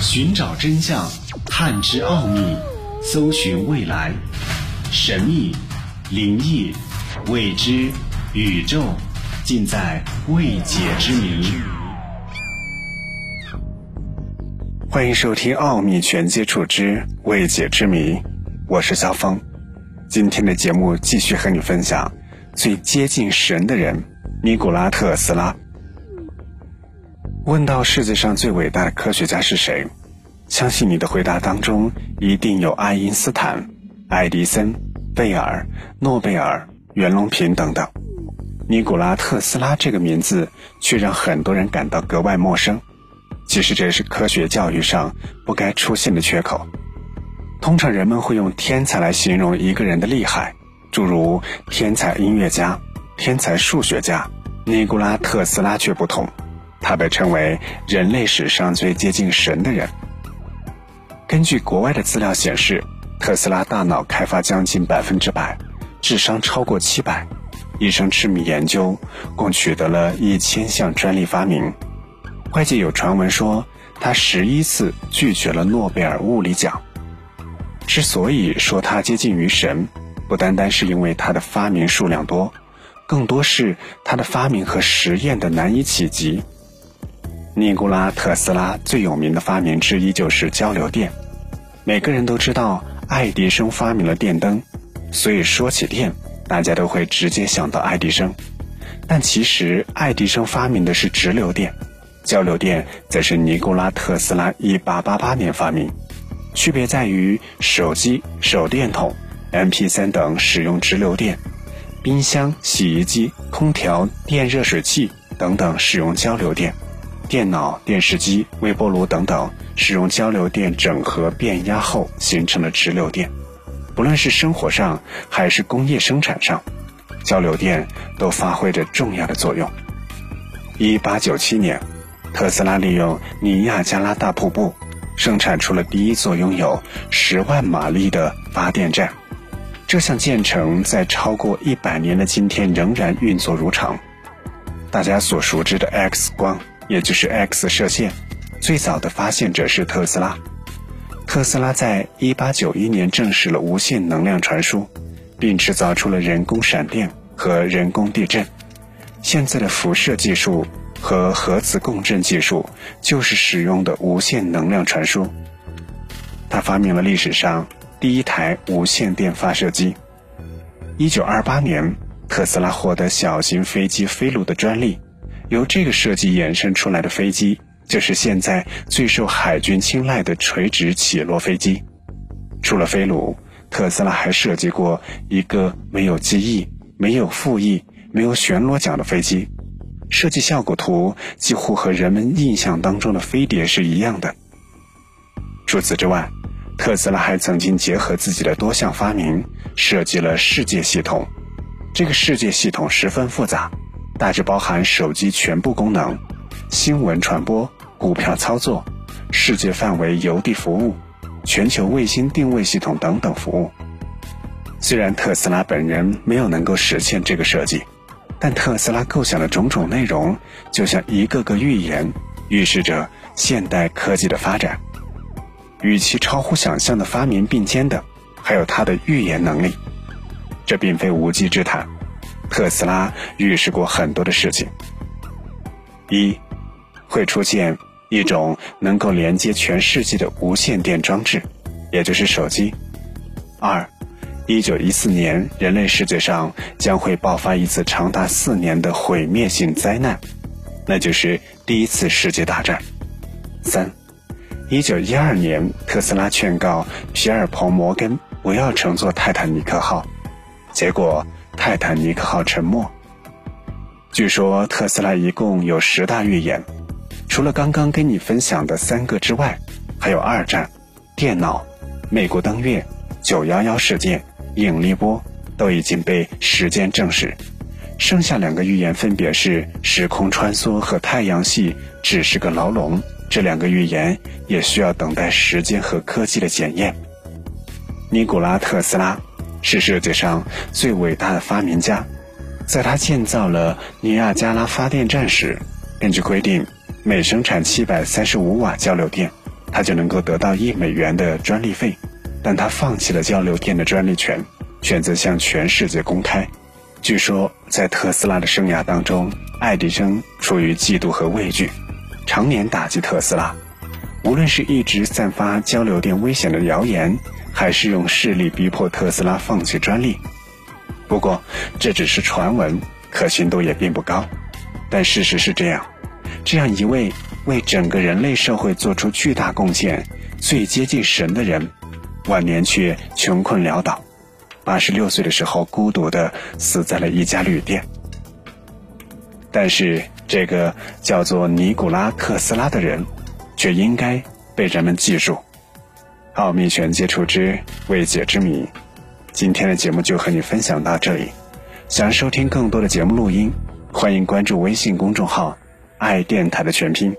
寻找真相，探知奥秘，搜寻未来，神秘、灵异、未知、宇宙，尽在未解之谜。欢迎收听《奥秘全接触之未解之谜》，我是肖峰。今天的节目继续和你分享最接近神的人——尼古拉特斯拉。问到世界上最伟大的科学家是谁，相信你的回答当中一定有爱因斯坦、爱迪生、贝尔、诺贝尔、袁隆平等等。尼古拉特斯拉这个名字却让很多人感到格外陌生。其实这是科学教育上不该出现的缺口。通常人们会用天才来形容一个人的厉害，诸如天才音乐家、天才数学家。尼古拉特斯拉却不同。他被称为人类史上最接近神的人。根据国外的资料显示，特斯拉大脑开发将近百分之百，智商超过七百，一生痴迷研究，共取得了一千项专利发明。外界有传闻说，他十一次拒绝了诺贝尔物理奖。之所以说他接近于神，不单单是因为他的发明数量多，更多是他的发明和实验的难以企及。尼古拉特斯拉最有名的发明之一就是交流电。每个人都知道爱迪生发明了电灯，所以说起电，大家都会直接想到爱迪生。但其实爱迪生发明的是直流电，交流电则是尼古拉特斯拉1888年发明。区别在于手机、手电筒、MP3 等使用直流电，冰箱、洗衣机、空调、电热水器等等使用交流电。电脑、电视机、微波炉等等，使用交流电整合变压后形成的直流电。不论是生活上还是工业生产上，交流电都发挥着重要的作用。一八九七年，特斯拉利用尼亚加拉大瀑布生产出了第一座拥有十万马力的发电站。这项建成在超过一百年的今天仍然运作如常。大家所熟知的 X 光。也就是 X 射线，最早的发现者是特斯拉。特斯拉在1891年证实了无线能量传输，并制造出了人工闪电和人工地震。现在的辐射技术和核磁共振技术就是使用的无线能量传输。他发明了历史上第一台无线电发射机。1928年，特斯拉获得小型飞机飞路的专利。由这个设计衍生出来的飞机，就是现在最受海军青睐的垂直起落飞机。除了飞鲁，特斯拉还设计过一个没有机翼、没有副翼、没有旋螺桨的飞机，设计效果图几乎和人们印象当中的飞碟是一样的。除此之外，特斯拉还曾经结合自己的多项发明，设计了世界系统。这个世界系统十分复杂。大致包含手机全部功能、新闻传播、股票操作、世界范围邮递服务、全球卫星定位系统等等服务。虽然特斯拉本人没有能够实现这个设计，但特斯拉构想的种种内容，就像一个个预言，预示着现代科技的发展。与其超乎想象的发明并肩的，还有它的预言能力。这并非无稽之谈。特斯拉预示过很多的事情：一，会出现一种能够连接全世界的无线电装置，也就是手机；二，一九一四年人类世界上将会爆发一次长达四年的毁灭性灾难，那就是第一次世界大战；三，一九一二年特斯拉劝告皮尔·彭摩根不要乘坐泰坦尼克号，结果。泰坦尼克号沉没。据说特斯拉一共有十大预言，除了刚刚跟你分享的三个之外，还有二战、电脑、美国登月、九幺幺事件、引力波都已经被时间证实。剩下两个预言分别是时空穿梭和太阳系只是个牢笼。这两个预言也需要等待时间和科技的检验。尼古拉特斯拉。是世界上最伟大的发明家，在他建造了尼亚加拉发电站时，根据规定，每生产七百三十五瓦交流电，他就能够得到一美元的专利费，但他放弃了交流电的专利权，选择向全世界公开。据说，在特斯拉的生涯当中，爱迪生出于嫉妒和畏惧，常年打击特斯拉。无论是一直散发交流电危险的谣言，还是用势力逼迫特斯拉放弃专利。不过，这只是传闻，可信度也并不高。但事实是这样：这样一位为整个人类社会做出巨大贡献、最接近神的人，晚年却穷困潦倒，八十六岁的时候孤独的死在了一家旅店。但是，这个叫做尼古拉·特斯拉的人。却应该被人们记住。奥秘全接触之未解之谜，今天的节目就和你分享到这里。想收听更多的节目录音，欢迎关注微信公众号“爱电台”的全拼。